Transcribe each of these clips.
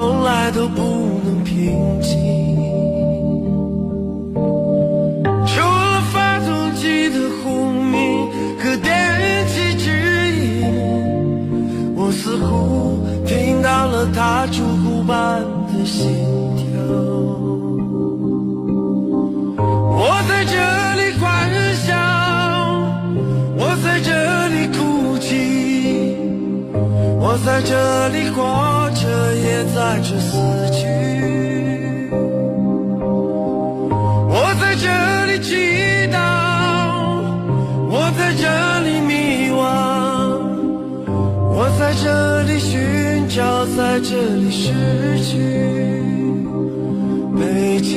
从来都不能平静。除了发动机的轰鸣和电气指引，我似乎听到了它烛骨般的心跳。我在这里欢笑，我在这里哭泣，我在这里活在这死去。我在这里祈祷，我在这里迷惘，我在这里寻找，在这里失去。北京，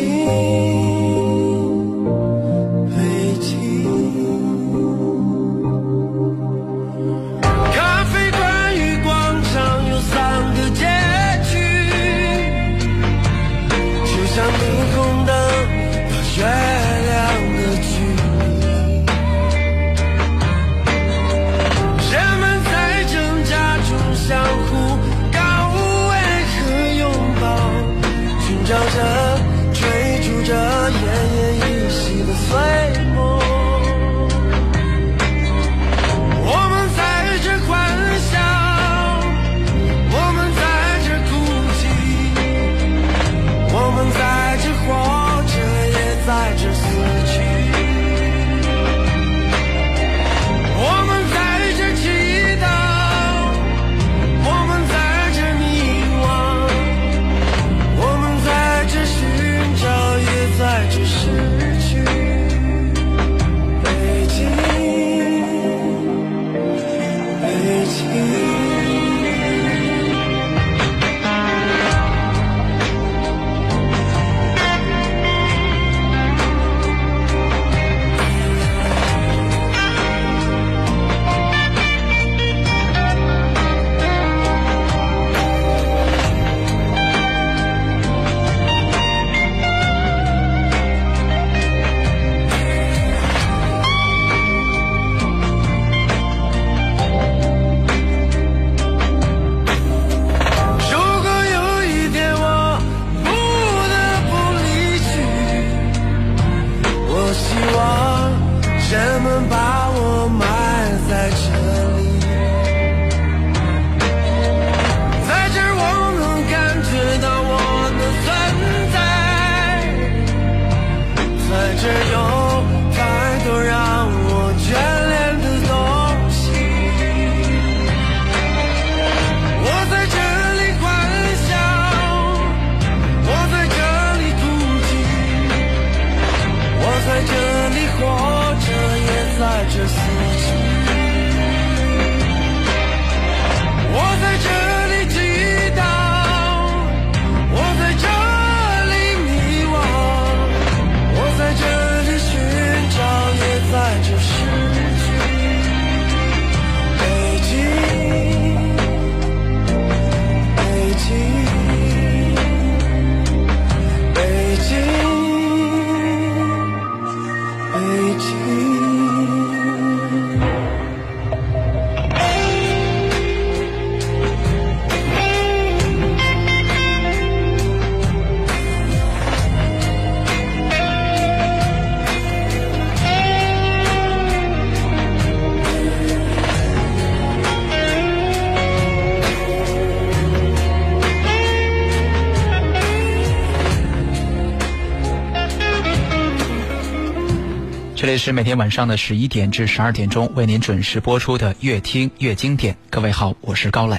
是每天晚上的十一点至十二点钟为您准时播出的《越听越经典》。各位好，我是高磊。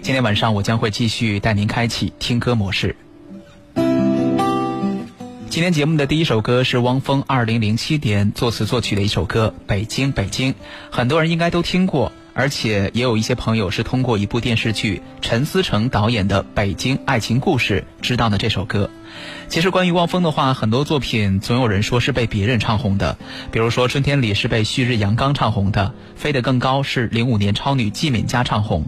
今天晚上我将会继续带您开启听歌模式。今天节目的第一首歌是汪峰二零零七年作词作曲的一首歌《北京北京》，很多人应该都听过，而且也有一些朋友是通过一部电视剧陈思诚导演的《北京爱情故事》知道的这首歌。其实关于汪峰的话，很多作品总有人说是被别人唱红的，比如说《春天里》是被旭日阳刚唱红的，《飞得更高》是零五年超女季敏佳唱红。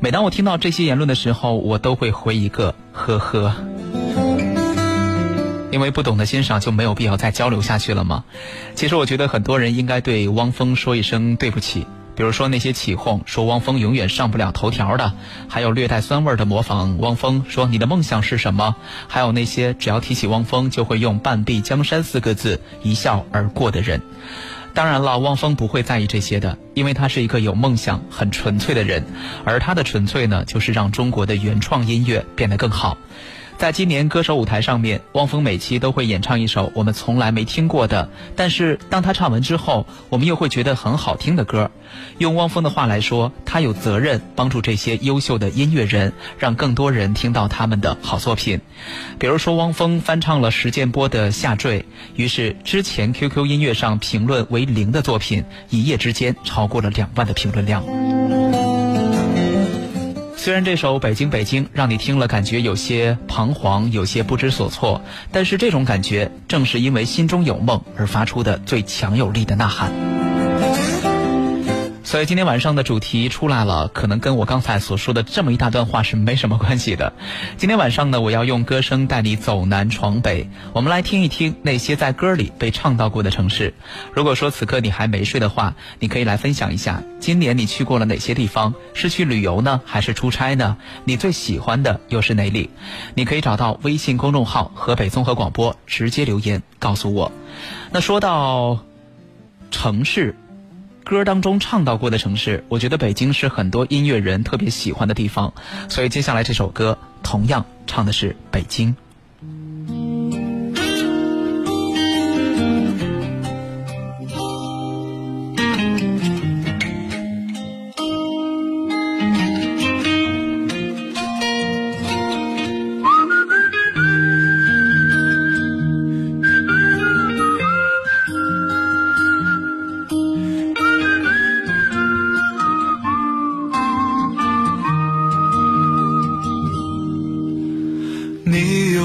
每当我听到这些言论的时候，我都会回一个呵呵。因为不懂得欣赏就没有必要再交流下去了吗？其实我觉得很多人应该对汪峰说一声对不起。比如说那些起哄说汪峰永远上不了头条的，还有略带酸味的模仿汪峰说你的梦想是什么，还有那些只要提起汪峰就会用半壁江山四个字一笑而过的人。当然了，汪峰不会在意这些的，因为他是一个有梦想、很纯粹的人，而他的纯粹呢，就是让中国的原创音乐变得更好。在今年歌手舞台上面，汪峰每期都会演唱一首我们从来没听过的，但是当他唱完之后，我们又会觉得很好听的歌。用汪峰的话来说，他有责任帮助这些优秀的音乐人，让更多人听到他们的好作品。比如说，汪峰翻唱了石建波的《下坠》，于是之前 QQ 音乐上评论为零的作品，一夜之间超过了两万的评论量。虽然这首《北京北京》让你听了感觉有些彷徨，有些不知所措，但是这种感觉正是因为心中有梦而发出的最强有力的呐喊。所以今天晚上的主题出来了，可能跟我刚才所说的这么一大段话是没什么关系的。今天晚上呢，我要用歌声带你走南闯北，我们来听一听那些在歌里被唱到过的城市。如果说此刻你还没睡的话，你可以来分享一下，今年你去过了哪些地方？是去旅游呢，还是出差呢？你最喜欢的又是哪里？你可以找到微信公众号“河北综合广播”，直接留言告诉我。那说到城市。歌当中唱到过的城市，我觉得北京是很多音乐人特别喜欢的地方，所以接下来这首歌同样唱的是北京。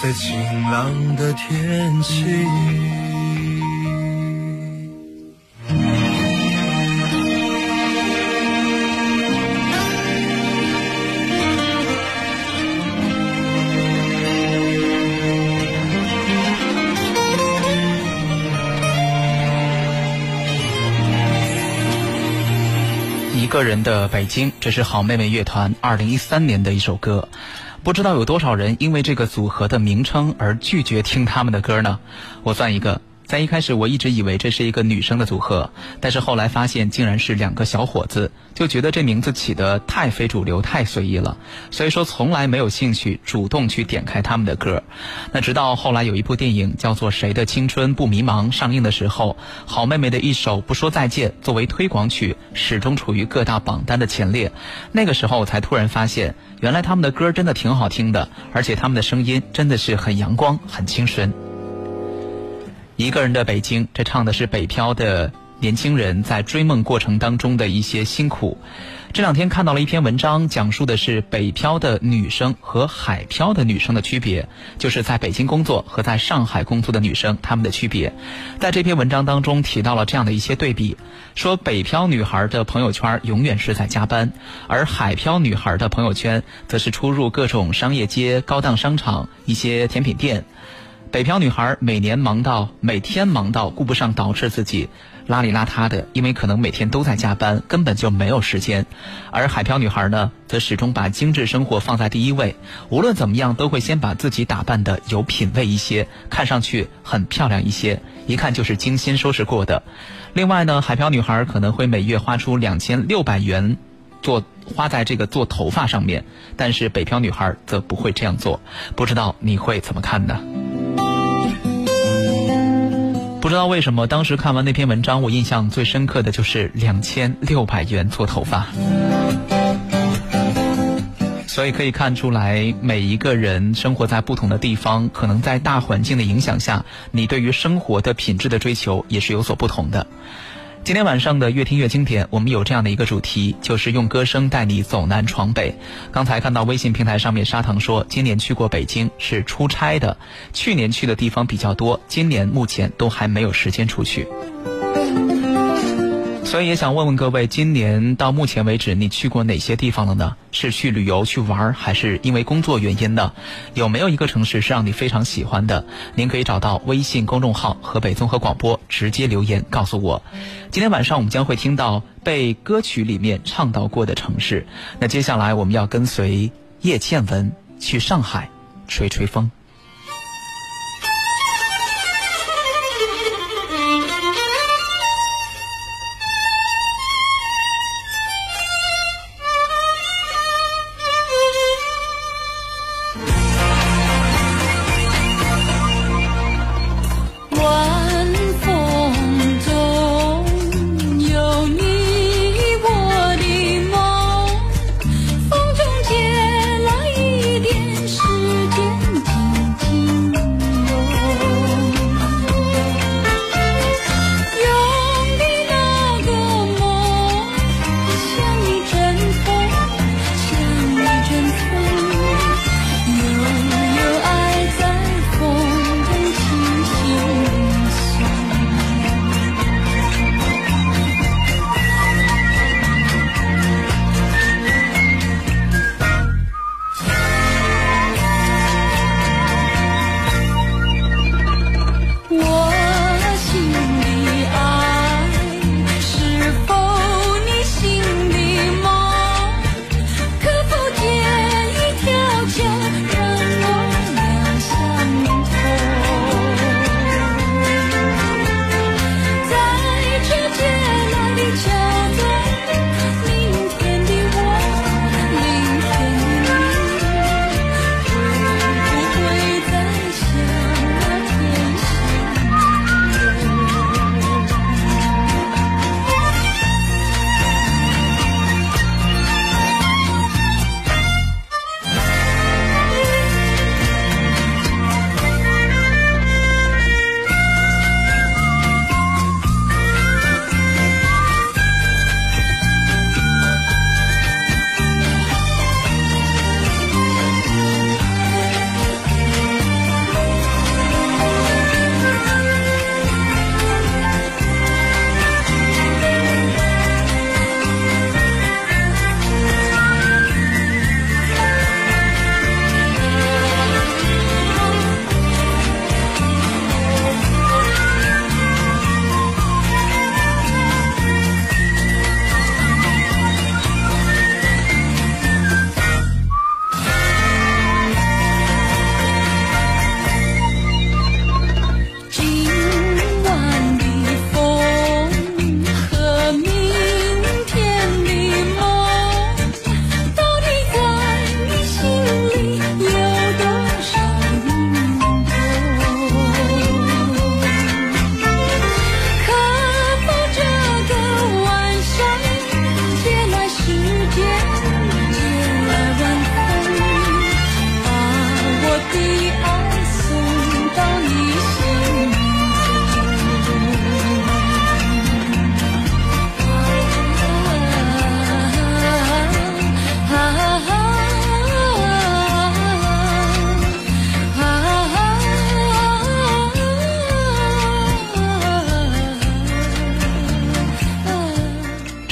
在晴朗的天气。一个人的北京，这是好妹妹乐团二零一三年的一首歌。不知道有多少人因为这个组合的名称而拒绝听他们的歌呢？我算一个。在一开始，我一直以为这是一个女生的组合，但是后来发现竟然是两个小伙子，就觉得这名字起得太非主流、太随意了，所以说从来没有兴趣主动去点开他们的歌。那直到后来有一部电影叫做《谁的青春不迷茫》上映的时候，好妹妹的一首《不说再见》作为推广曲，始终处于各大榜单的前列。那个时候，我才突然发现，原来他们的歌真的挺好听的，而且他们的声音真的是很阳光、很清纯。一个人的北京，这唱的是北漂的年轻人在追梦过程当中的一些辛苦。这两天看到了一篇文章，讲述的是北漂的女生和海漂的女生的区别，就是在北京工作和在上海工作的女生她们的区别。在这篇文章当中提到了这样的一些对比，说北漂女孩的朋友圈永远是在加班，而海漂女孩的朋友圈则是出入各种商业街、高档商场、一些甜品店。北漂女孩每年忙到每天忙到顾不上捯饬自己，邋里邋遢的，因为可能每天都在加班，根本就没有时间。而海漂女孩呢，则始终把精致生活放在第一位，无论怎么样都会先把自己打扮的有品位一些，看上去很漂亮一些，一看就是精心收拾过的。另外呢，海漂女孩可能会每月花出两千六百元，做花在这个做头发上面，但是北漂女孩则不会这样做。不知道你会怎么看呢？不知道为什么，当时看完那篇文章，我印象最深刻的就是两千六百元做头发。所以可以看出来，每一个人生活在不同的地方，可能在大环境的影响下，你对于生活的品质的追求也是有所不同的。今天晚上的越听越经典，我们有这样的一个主题，就是用歌声带你走南闯北。刚才看到微信平台上面沙糖说，今年去过北京是出差的，去年去的地方比较多，今年目前都还没有时间出去。所以也想问问各位，今年到目前为止，你去过哪些地方了呢？是去旅游去玩，还是因为工作原因呢？有没有一个城市是让你非常喜欢的？您可以找到微信公众号“河北综合广播”，直接留言告诉我。今天晚上我们将会听到被歌曲里面唱到过的城市。那接下来我们要跟随叶倩文去上海吹吹风。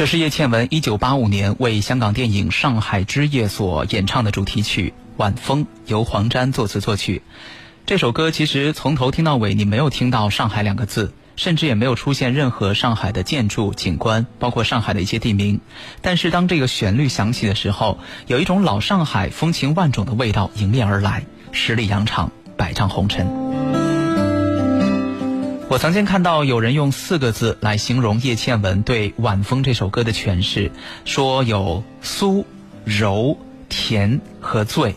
这是叶倩文一九八五年为香港电影《上海之夜》所演唱的主题曲《晚风》，由黄沾作词作曲。这首歌其实从头听到尾，你没有听到“上海”两个字，甚至也没有出现任何上海的建筑景观，包括上海的一些地名。但是当这个旋律响起的时候，有一种老上海风情万种的味道迎面而来，十里洋场，百丈红尘。我曾经看到有人用四个字来形容叶倩文对《晚风》这首歌的诠释，说有酥、柔、甜和醉。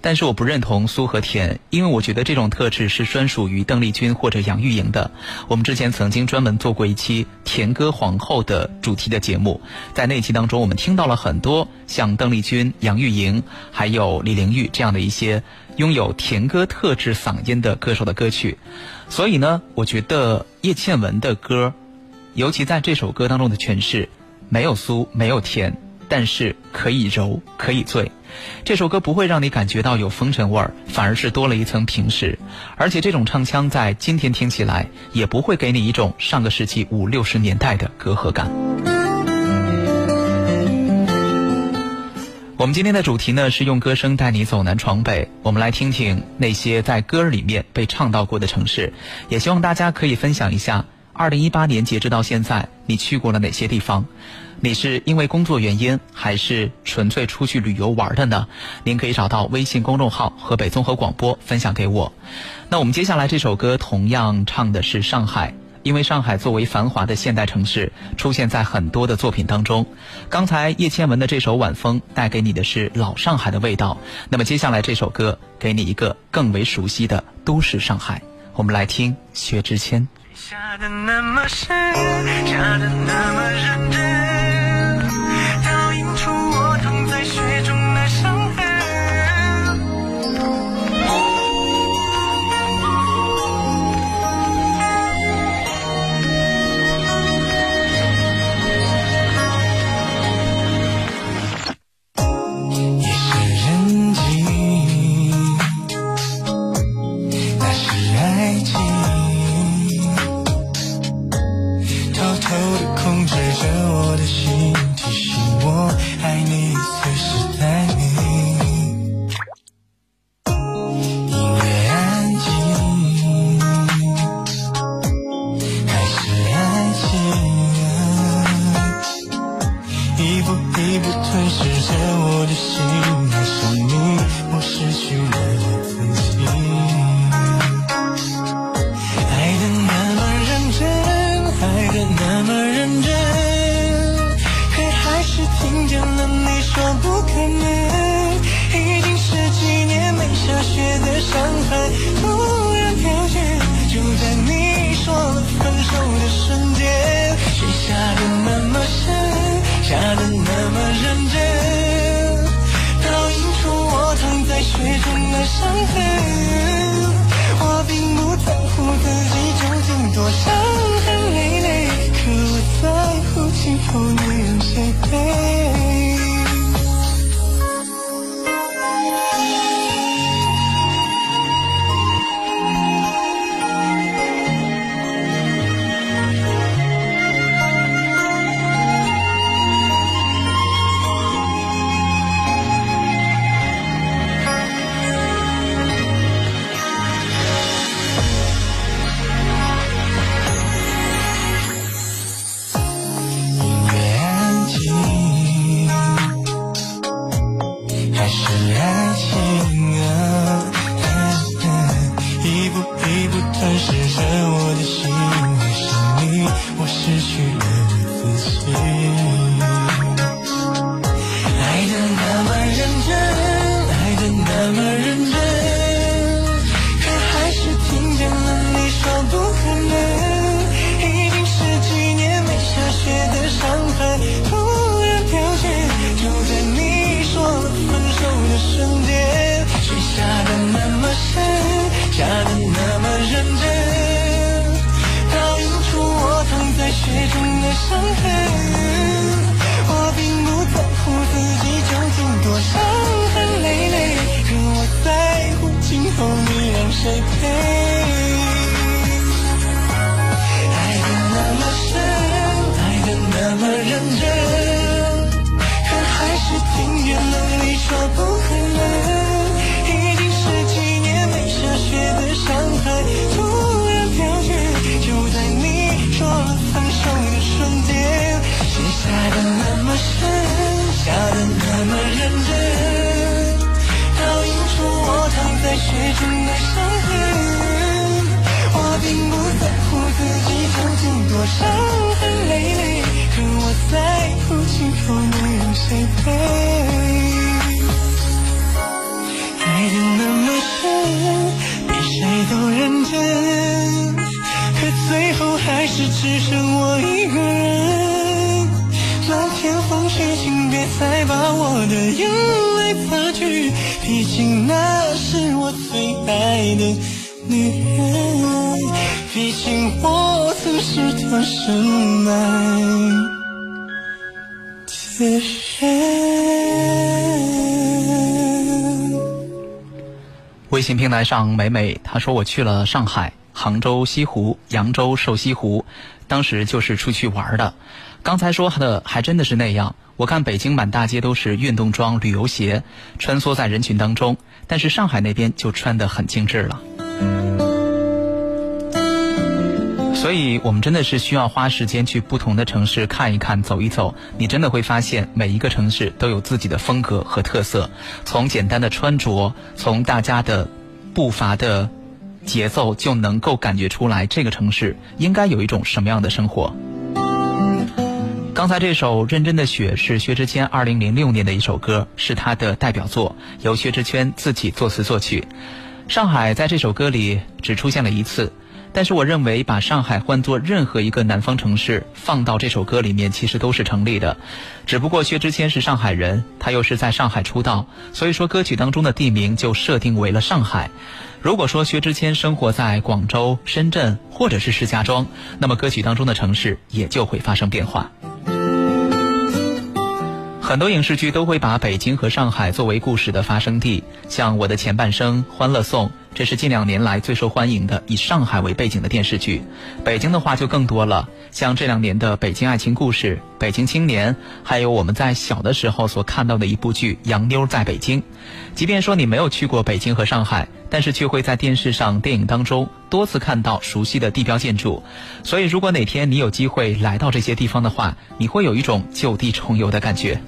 但是我不认同酥和甜，因为我觉得这种特质是专属于邓丽君或者杨钰莹的。我们之前曾经专门做过一期甜歌皇后的主题的节目，在那期当中，我们听到了很多像邓丽君、杨钰莹，还有李玲玉这样的一些拥有甜歌特质嗓音的歌手的歌曲。所以呢，我觉得叶倩文的歌，尤其在这首歌当中的诠释，没有酥，没有甜。但是可以柔，可以醉，这首歌不会让你感觉到有风尘味儿，反而是多了一层平实。而且这种唱腔在今天听起来，也不会给你一种上个世纪五六十年代的隔阂感。我们今天的主题呢是用歌声带你走南闯北，我们来听听那些在歌儿里面被唱到过的城市，也希望大家可以分享一下，二零一八年截止到现在你去过了哪些地方。你是因为工作原因，还是纯粹出去旅游玩的呢？您可以找到微信公众号“河北综合广播”分享给我。那我们接下来这首歌同样唱的是上海，因为上海作为繁华的现代城市，出现在很多的作品当中。刚才叶倩文的这首《晚风》带给你的是老上海的味道，那么接下来这首歌给你一个更为熟悉的都市上海。我们来听薛之谦。下的那么深，下的那么认真，平台上，美美她说我去了上海、杭州西湖、扬州瘦西湖，当时就是出去玩的。刚才说的还真的是那样。我看北京满大街都是运动装、旅游鞋，穿梭在人群当中，但是上海那边就穿得很精致了。所以我们真的是需要花时间去不同的城市看一看、走一走，你真的会发现每一个城市都有自己的风格和特色。从简单的穿着，从大家的步伐的节奏，就能够感觉出来这个城市应该有一种什么样的生活。刚才这首《认真的雪》是薛之谦二零零六年的一首歌，是他的代表作，由薛之谦自己作词作曲。上海在这首歌里只出现了一次。但是我认为，把上海换作任何一个南方城市放到这首歌里面，其实都是成立的。只不过薛之谦是上海人，他又是在上海出道，所以说歌曲当中的地名就设定为了上海。如果说薛之谦生活在广州、深圳或者是石家庄，那么歌曲当中的城市也就会发生变化。很多影视剧都会把北京和上海作为故事的发生地，像《我的前半生》《欢乐颂》，这是近两年来最受欢迎的以上海为背景的电视剧。北京的话就更多了，像这两年的《北京爱情故事》《北京青年》，还有我们在小的时候所看到的一部剧《洋妞在北京》。即便说你没有去过北京和上海，但是却会在电视上、电影当中多次看到熟悉的地标建筑。所以，如果哪天你有机会来到这些地方的话，你会有一种就地重游的感觉。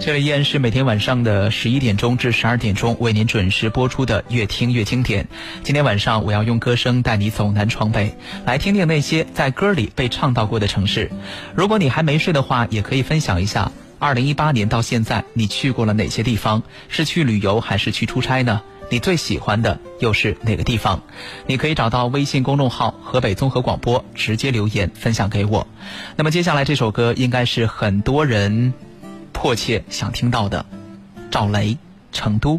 这里依然是每天晚上的十一点钟至十二点钟为您准时播出的《越听越经典》。今天晚上我要用歌声带你走南闯北，来听听那些在歌里被唱到过的城市。如果你还没睡的话，也可以分享一下，二零一八年到现在你去过了哪些地方？是去旅游还是去出差呢？你最喜欢的又是哪个地方？你可以找到微信公众号“河北综合广播”，直接留言分享给我。那么接下来这首歌应该是很多人。迫切想听到的，赵雷，成都。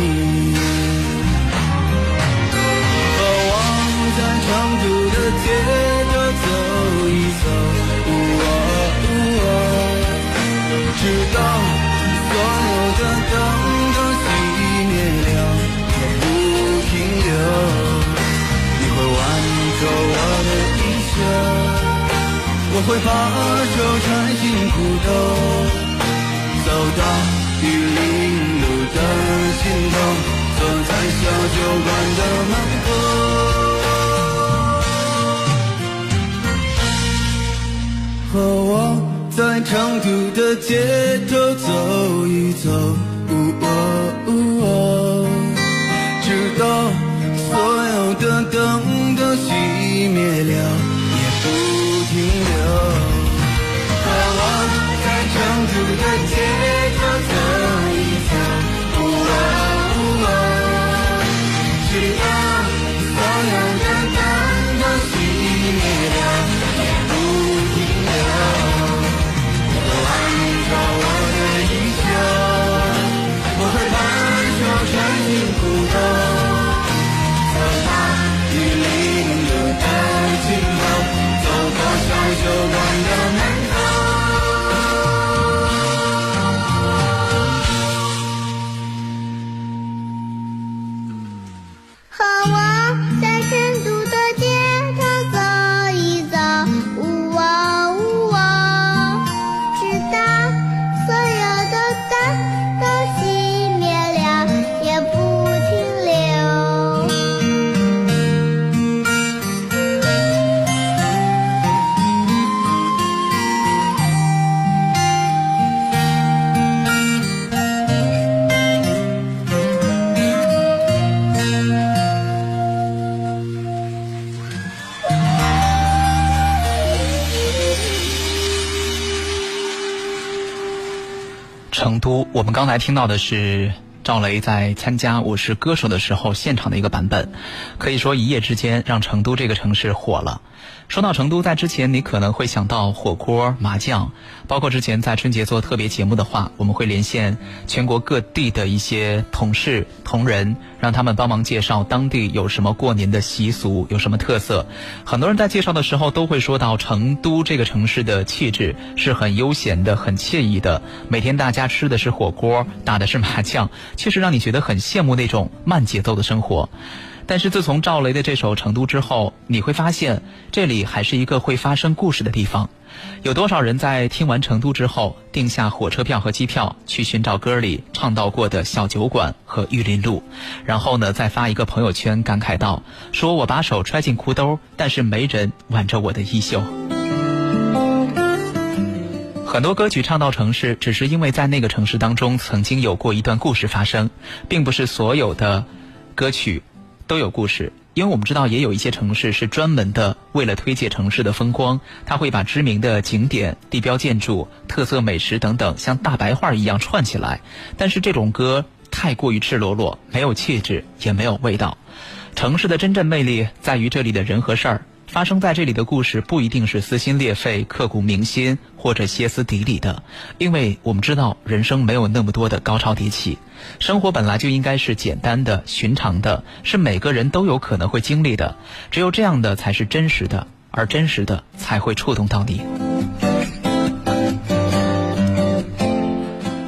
我们刚才听到的是赵雷在参加《我是歌手》的时候现场的一个版本，可以说一夜之间让成都这个城市火了。说到成都，在之前你可能会想到火锅、麻将，包括之前在春节做特别节目的话，我们会连线全国各地的一些同事同仁，让他们帮忙介绍当地有什么过年的习俗，有什么特色。很多人在介绍的时候都会说到成都这个城市的气质是很悠闲的、很惬意的，每天大家吃的是火锅，打的是麻将，确实让你觉得很羡慕那种慢节奏的生活。但是自从赵雷的这首《成都》之后，你会发现这里还是一个会发生故事的地方。有多少人在听完《成都》之后，订下火车票和机票去寻找歌里唱到过的小酒馆和玉林路，然后呢再发一个朋友圈感慨道：“说我把手揣进裤兜，但是没人挽着我的衣袖。”很多歌曲唱到城市，只是因为在那个城市当中曾经有过一段故事发生，并不是所有的歌曲。都有故事，因为我们知道，也有一些城市是专门的为了推介城市的风光，他会把知名的景点、地标建筑、特色美食等等，像大白话一样串起来。但是这种歌太过于赤裸裸，没有气质，也没有味道。城市的真正魅力在于这里的人和事儿。发生在这里的故事不一定是撕心裂肺、刻骨铭心或者歇斯底里的，因为我们知道人生没有那么多的高潮迭起，生活本来就应该是简单的、寻常的，是每个人都有可能会经历的，只有这样的才是真实的，而真实的才会触动到你。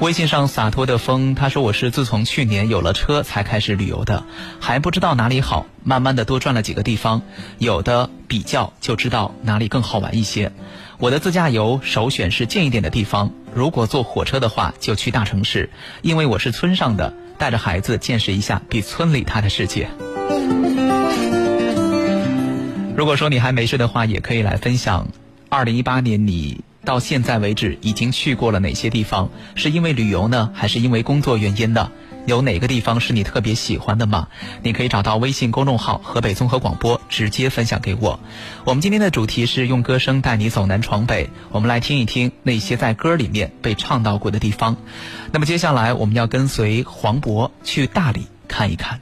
微信上洒脱的风，他说我是自从去年有了车才开始旅游的，还不知道哪里好，慢慢的多转了几个地方，有的比较就知道哪里更好玩一些。我的自驾游首选是近一点的地方，如果坐火车的话就去大城市，因为我是村上的，带着孩子见识一下比村里大的世界。如果说你还没睡的话，也可以来分享，二零一八年你。到现在为止已经去过了哪些地方？是因为旅游呢，还是因为工作原因呢？有哪个地方是你特别喜欢的吗？你可以找到微信公众号“河北综合广播”，直接分享给我。我们今天的主题是用歌声带你走南闯北，我们来听一听那些在歌里面被唱到过的地方。那么接下来我们要跟随黄渤去大理看一看。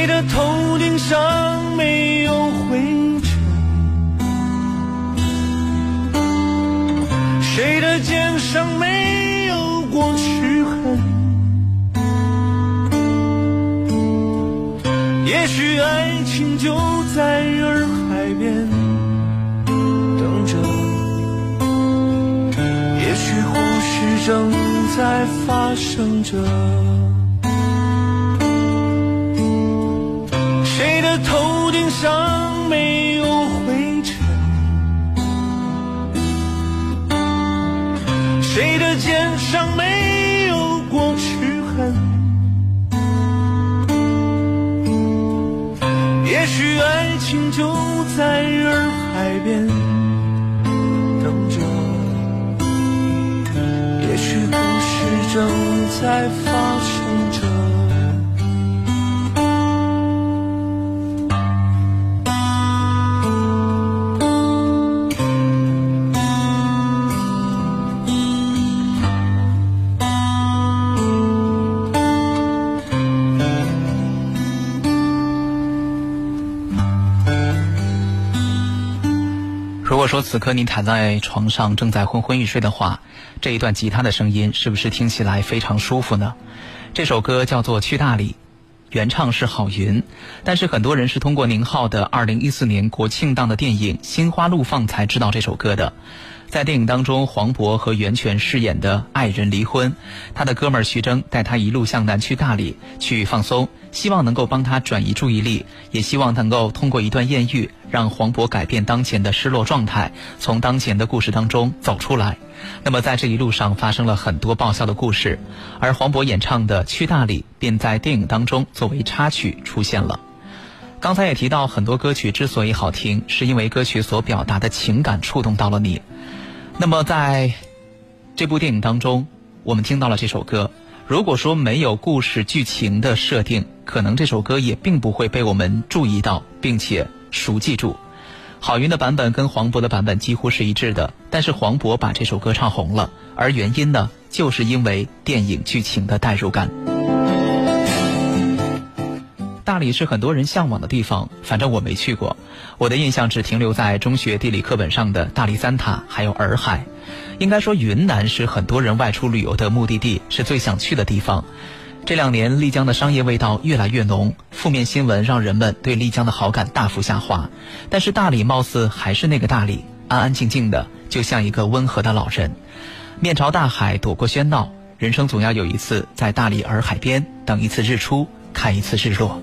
谁的头顶上没有灰尘？谁的肩上没有过齿痕？也许爱情就在洱海边等着，也许故事正在发生着。就在洱海边等着，也许故事正在发此刻你躺在床上正在昏昏欲睡的话，这一段吉他的声音是不是听起来非常舒服呢？这首歌叫做《去大理》，原唱是郝云，但是很多人是通过宁浩的2014年国庆档的电影《心花怒放》才知道这首歌的。在电影当中，黄渤和袁泉饰演的爱人离婚，他的哥们徐峥带他一路向南去大理去放松，希望能够帮他转移注意力，也希望能够通过一段艳遇，让黄渤改变当前的失落状态，从当前的故事当中走出来。那么在这一路上发生了很多爆笑的故事，而黄渤演唱的《去大理》便在电影当中作为插曲出现了。刚才也提到，很多歌曲之所以好听，是因为歌曲所表达的情感触动到了你。那么，在这部电影当中，我们听到了这首歌。如果说没有故事剧情的设定，可能这首歌也并不会被我们注意到，并且熟记住。郝云的版本跟黄渤的版本几乎是一致的，但是黄渤把这首歌唱红了，而原因呢，就是因为电影剧情的代入感。大理是很多人向往的地方，反正我没去过。我的印象只停留在中学地理课本上的大理三塔，还有洱海。应该说，云南是很多人外出旅游的目的地，是最想去的地方。这两年，丽江的商业味道越来越浓，负面新闻让人们对丽江的好感大幅下滑。但是大理貌似还是那个大理，安安静静的，就像一个温和的老人。面朝大海，躲过喧闹，人生总要有一次在大理洱海边等一次日出，看一次日落。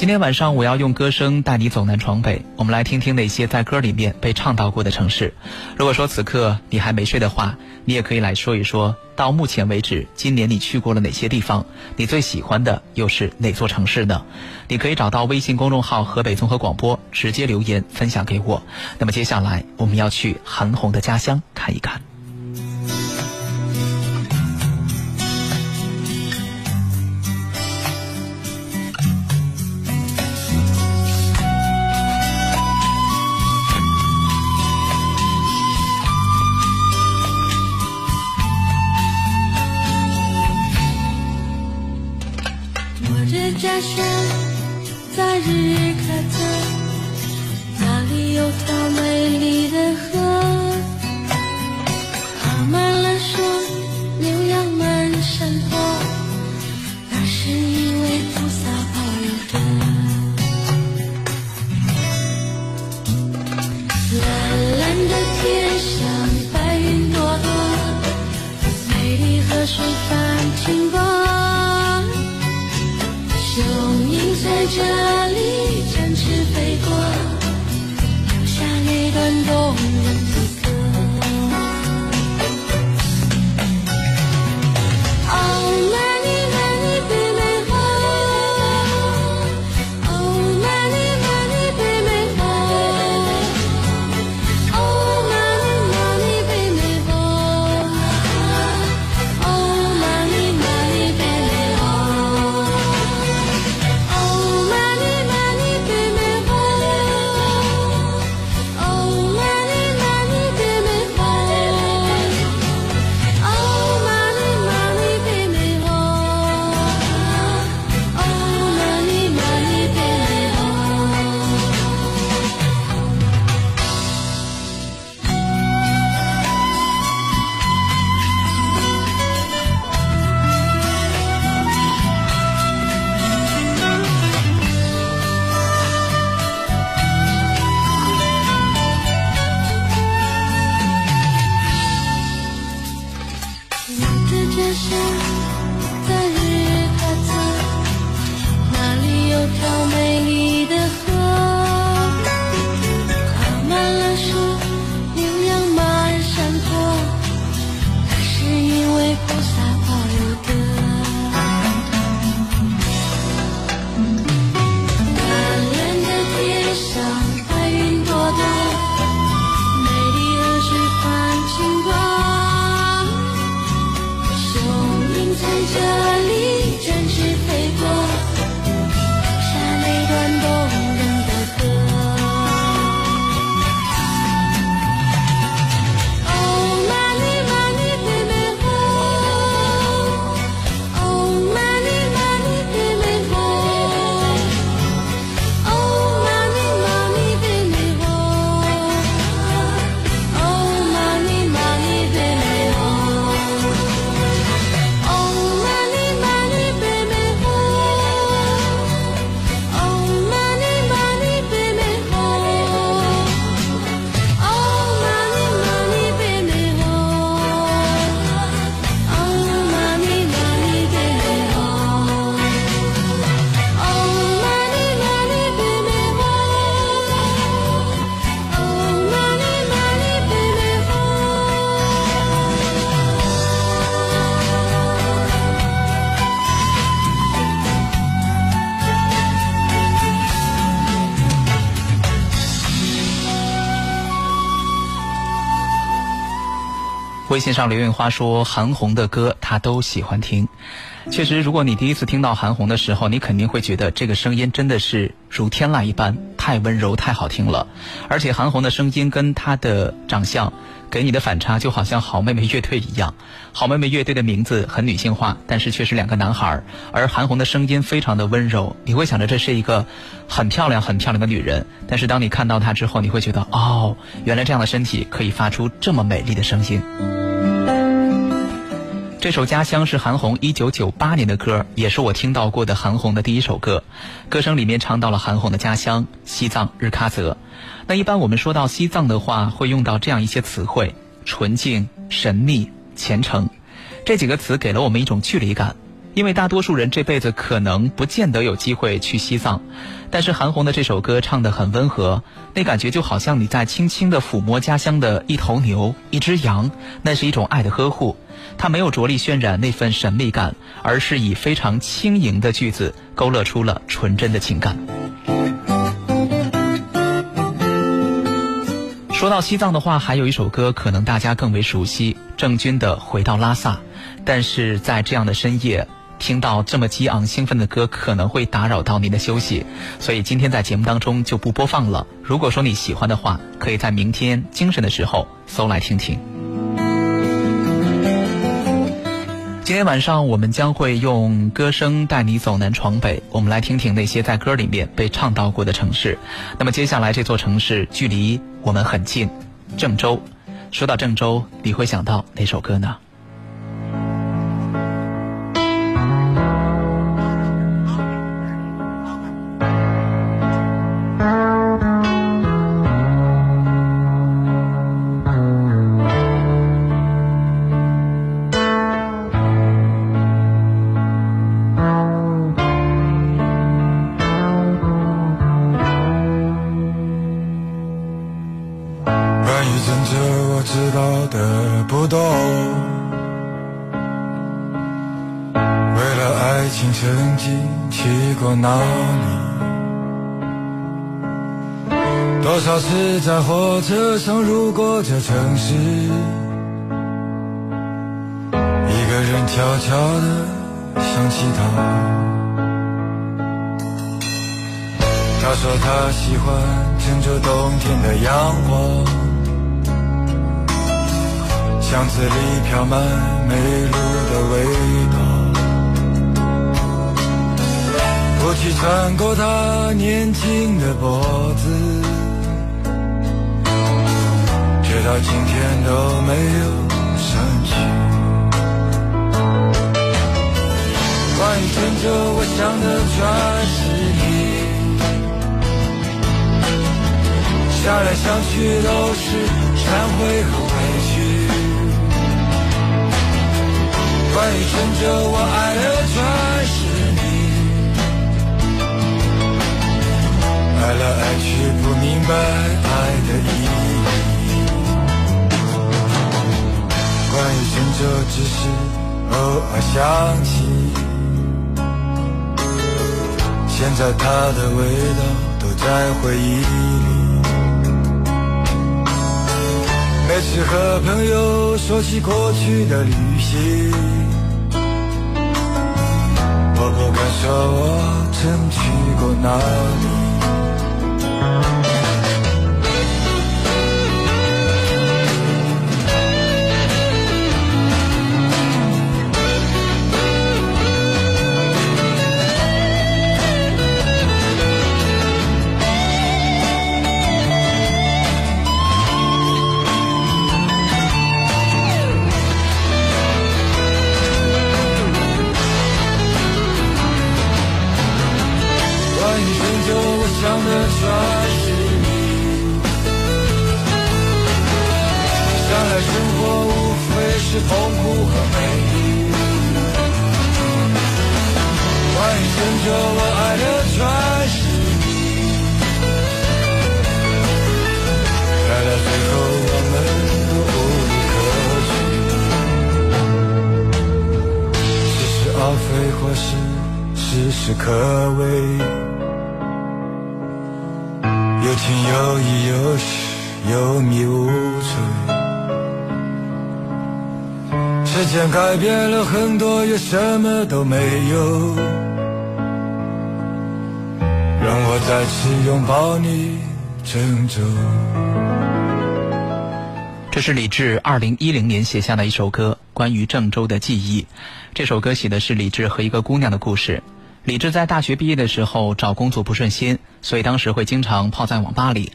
今天晚上我要用歌声带你走南闯北，我们来听听那些在歌里面被唱到过的城市。如果说此刻你还没睡的话，你也可以来说一说，到目前为止，今年你去过了哪些地方？你最喜欢的又是哪座城市呢？你可以找到微信公众号“河北综合广播”，直接留言分享给我。那么接下来我们要去韩红的家乡看一看。水泛情波，雄鹰在这里展翅飞过，留下一段动人。微信上刘运花说：“韩红的歌她都喜欢听。确实，如果你第一次听到韩红的时候，你肯定会觉得这个声音真的是如天籁一般，太温柔，太好听了。而且韩红的声音跟她的长相给你的反差，就好像好妹妹乐队一样。好妹妹乐队的名字很女性化，但是却是两个男孩而韩红的声音非常的温柔，你会想着这是一个很漂亮、很漂亮的女人。但是当你看到她之后，你会觉得哦，原来这样的身体可以发出这么美丽的声音。”这首《家乡》是韩红一九九八年的歌，也是我听到过的韩红的第一首歌。歌声里面唱到了韩红的家乡西藏日喀则。那一般我们说到西藏的话，会用到这样一些词汇：纯净、神秘、虔诚。这几个词给了我们一种距离感。因为大多数人这辈子可能不见得有机会去西藏，但是韩红的这首歌唱得很温和，那感觉就好像你在轻轻地抚摸家乡的一头牛、一只羊，那是一种爱的呵护。它没有着力渲染那份神秘感，而是以非常轻盈的句子勾勒出了纯真的情感。说到西藏的话，还有一首歌可能大家更为熟悉，郑钧的《回到拉萨》，但是在这样的深夜。听到这么激昂兴奋的歌，可能会打扰到您的休息，所以今天在节目当中就不播放了。如果说你喜欢的话，可以在明天精神的时候搜来听听。今天晚上我们将会用歌声带你走南闯北，我们来听听那些在歌里面被唱到过的城市。那么接下来这座城市距离我们很近，郑州。说到郑州，你会想到哪首歌呢？车上路过这城市，一个人悄悄地想起他。他说他喜欢郑州冬天的阳光，巷子里飘满梅露的味道，我去穿过他年轻的脖子。到今天都没有散去。关于郑州，我想的全是你。想来想去都是忏悔和委屈。关于郑州，我爱的全是你。爱来爱去不明白爱的意义。关于郑州，只是偶尔想起。现在它的味道都在回忆里。每次和朋友说起过去的旅行，我不敢说我曾去过哪里。想的全是你，想来生活无非是痛苦和美丽。关于选择，我爱的全是你。爱到最后，我们都无路可去。是是而非，或是事事可畏。有依有失，有迷无醉。时间改变了很多，也什么都没有。让我再次拥抱你，郑州。这是李志二零一零年写下的一首歌，关于郑州的记忆。这首歌写的是李志和一个姑娘的故事。李志在大学毕业的时候找工作不顺心，所以当时会经常泡在网吧里。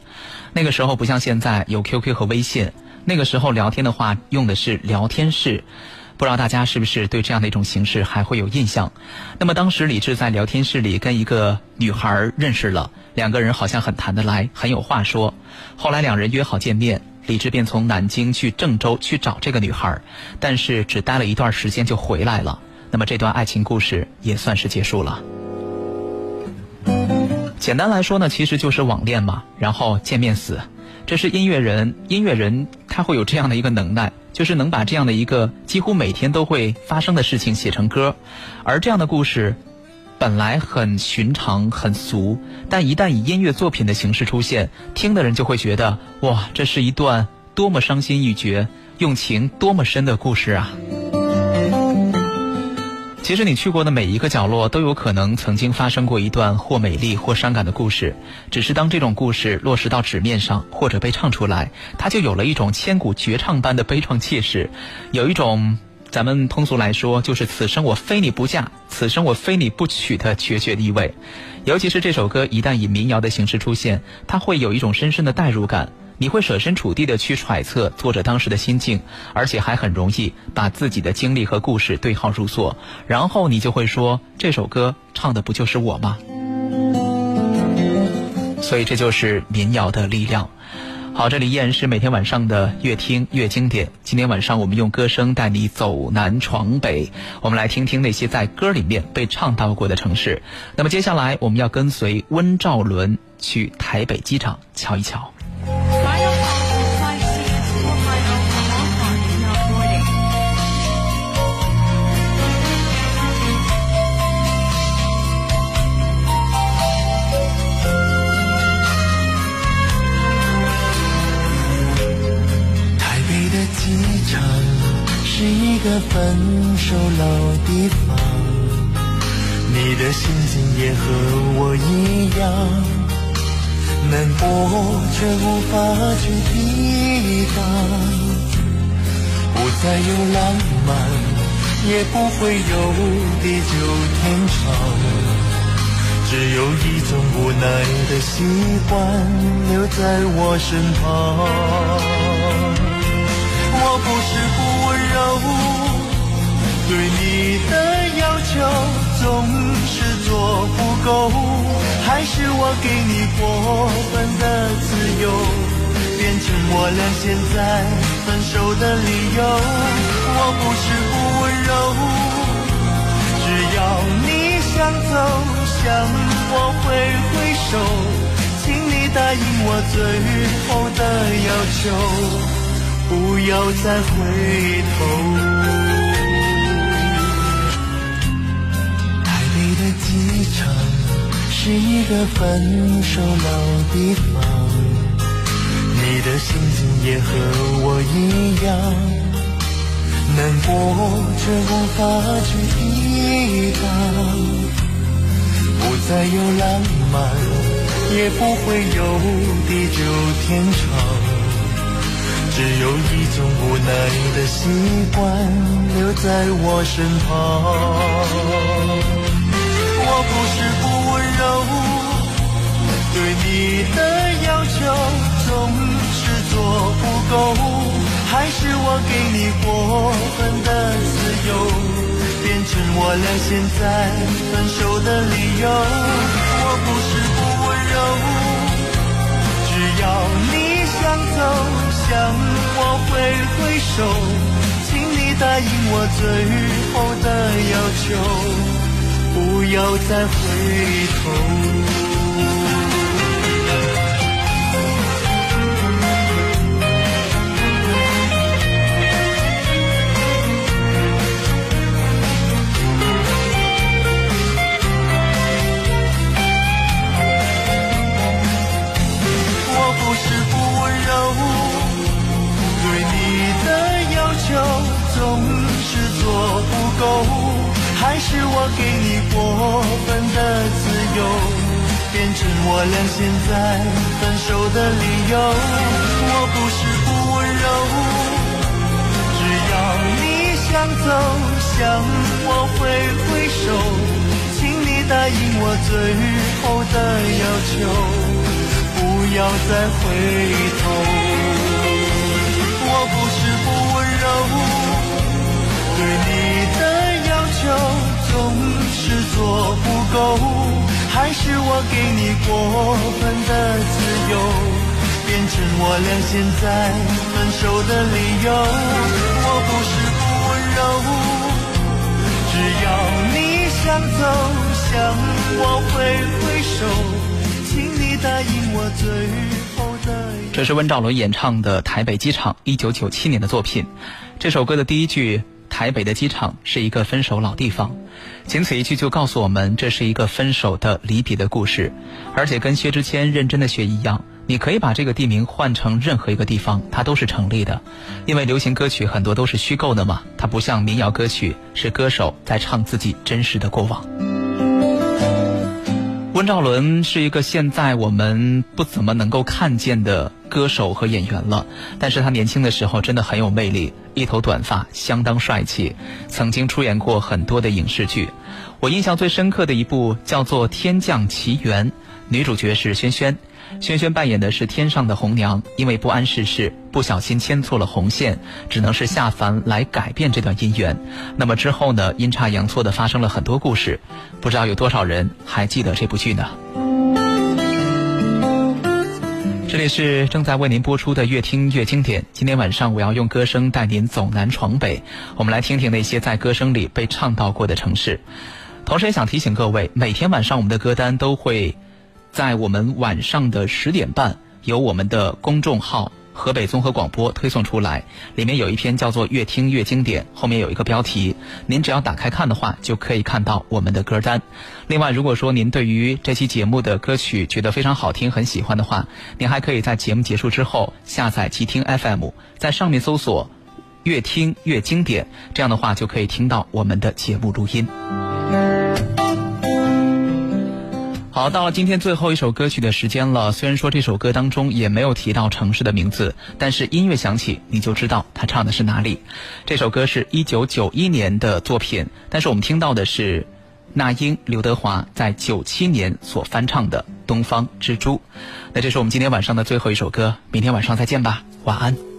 那个时候不像现在有 QQ 和微信，那个时候聊天的话用的是聊天室。不知道大家是不是对这样的一种形式还会有印象？那么当时李志在聊天室里跟一个女孩认识了，两个人好像很谈得来，很有话说。后来两人约好见面，李志便从南京去郑州去找这个女孩，但是只待了一段时间就回来了。那么这段爱情故事也算是结束了。简单来说呢，其实就是网恋嘛，然后见面死。这是音乐人，音乐人他会有这样的一个能耐，就是能把这样的一个几乎每天都会发生的事情写成歌，而这样的故事。本来很寻常、很俗，但一旦以音乐作品的形式出现，听的人就会觉得，哇，这是一段多么伤心欲绝、用情多么深的故事啊！其实你去过的每一个角落，都有可能曾经发生过一段或美丽或伤感的故事。只是当这种故事落实到纸面上，或者被唱出来，它就有了一种千古绝唱般的悲怆气势，有一种。咱们通俗来说，就是“此生我非你不嫁，此生我非你不娶”的决绝意味。尤其是这首歌一旦以民谣的形式出现，它会有一种深深的代入感。你会设身处地的去揣测作者当时的心境，而且还很容易把自己的经历和故事对号入座。然后你就会说，这首歌唱的不就是我吗？所以这就是民谣的力量。好，这里依然是每天晚上的越听越经典。今天晚上我们用歌声带你走南闯北，我们来听听那些在歌里面被唱到过的城市。那么接下来我们要跟随温兆伦去台北机场瞧一瞧。的分手老地方，你的心情也和我一样，难过却无法去抵挡。不再有浪漫，也不会有地久天长，只有一种无奈的习惯留在我身旁。我不是不柔。对你的要求总是做不够，还是我给你过分的自由，变成我俩现在分手的理由。我不是不温柔，只要你想走，向我挥挥手，请你答应我最后的要求，不要再回头。台北的机场是一个分手老地方，你的心情也和我一样，难过却无法去抵挡。不再有浪漫，也不会有地久天长，只有一种无奈的习惯留在我身旁。我不是不温柔，对你的要求总是做不够，还是我给你过分的自由，变成我俩现在分手的理由。我不是不温柔，只要你想走，向我挥挥手，请你答应我最后的要求。不要再回头。我给你过分的自由，变成我俩现在分手的理由。我不是不温柔，只要你想走，向我挥挥手，请你答应我最后的要求，不要再回头。我不是不温柔，对你的要求。是做不够，还是我给你过分的自由，变成我俩现在分手的理由。我不是不温柔，只要你想走，向我挥挥手，请你答应我最后的。这是温兆伦演唱的《台北机场》，一九九七年的作品。这首歌的第一句。台北的机场是一个分手老地方，仅此一句就告诉我们，这是一个分手的离别的故事。而且跟薛之谦认真的学一样，你可以把这个地名换成任何一个地方，它都是成立的。因为流行歌曲很多都是虚构的嘛，它不像民谣歌曲，是歌手在唱自己真实的过往。温兆伦是一个现在我们不怎么能够看见的歌手和演员了，但是他年轻的时候真的很有魅力，一头短发，相当帅气，曾经出演过很多的影视剧。我印象最深刻的一部叫做《天降奇缘》，女主角是萱萱。萱萱扮演的是天上的红娘，因为不谙世事，不小心牵错了红线，只能是下凡来改变这段姻缘。那么之后呢？阴差阳错的发生了很多故事，不知道有多少人还记得这部剧呢？这里是正在为您播出的《越听越经典》。今天晚上我要用歌声带您走南闯北，我们来听听那些在歌声里被唱到过的城市。同时也想提醒各位，每天晚上我们的歌单都会。在我们晚上的十点半，由我们的公众号河北综合广播推送出来，里面有一篇叫做《越听越经典》，后面有一个标题，您只要打开看的话，就可以看到我们的歌单。另外，如果说您对于这期节目的歌曲觉得非常好听、很喜欢的话，您还可以在节目结束之后下载极听 FM，在上面搜索“越听越经典”，这样的话就可以听到我们的节目录音。好，到了今天最后一首歌曲的时间了。虽然说这首歌当中也没有提到城市的名字，但是音乐响起，你就知道他唱的是哪里。这首歌是一九九一年的作品，但是我们听到的是那英、刘德华在九七年所翻唱的《东方之珠》。那这是我们今天晚上的最后一首歌，明天晚上再见吧，晚安。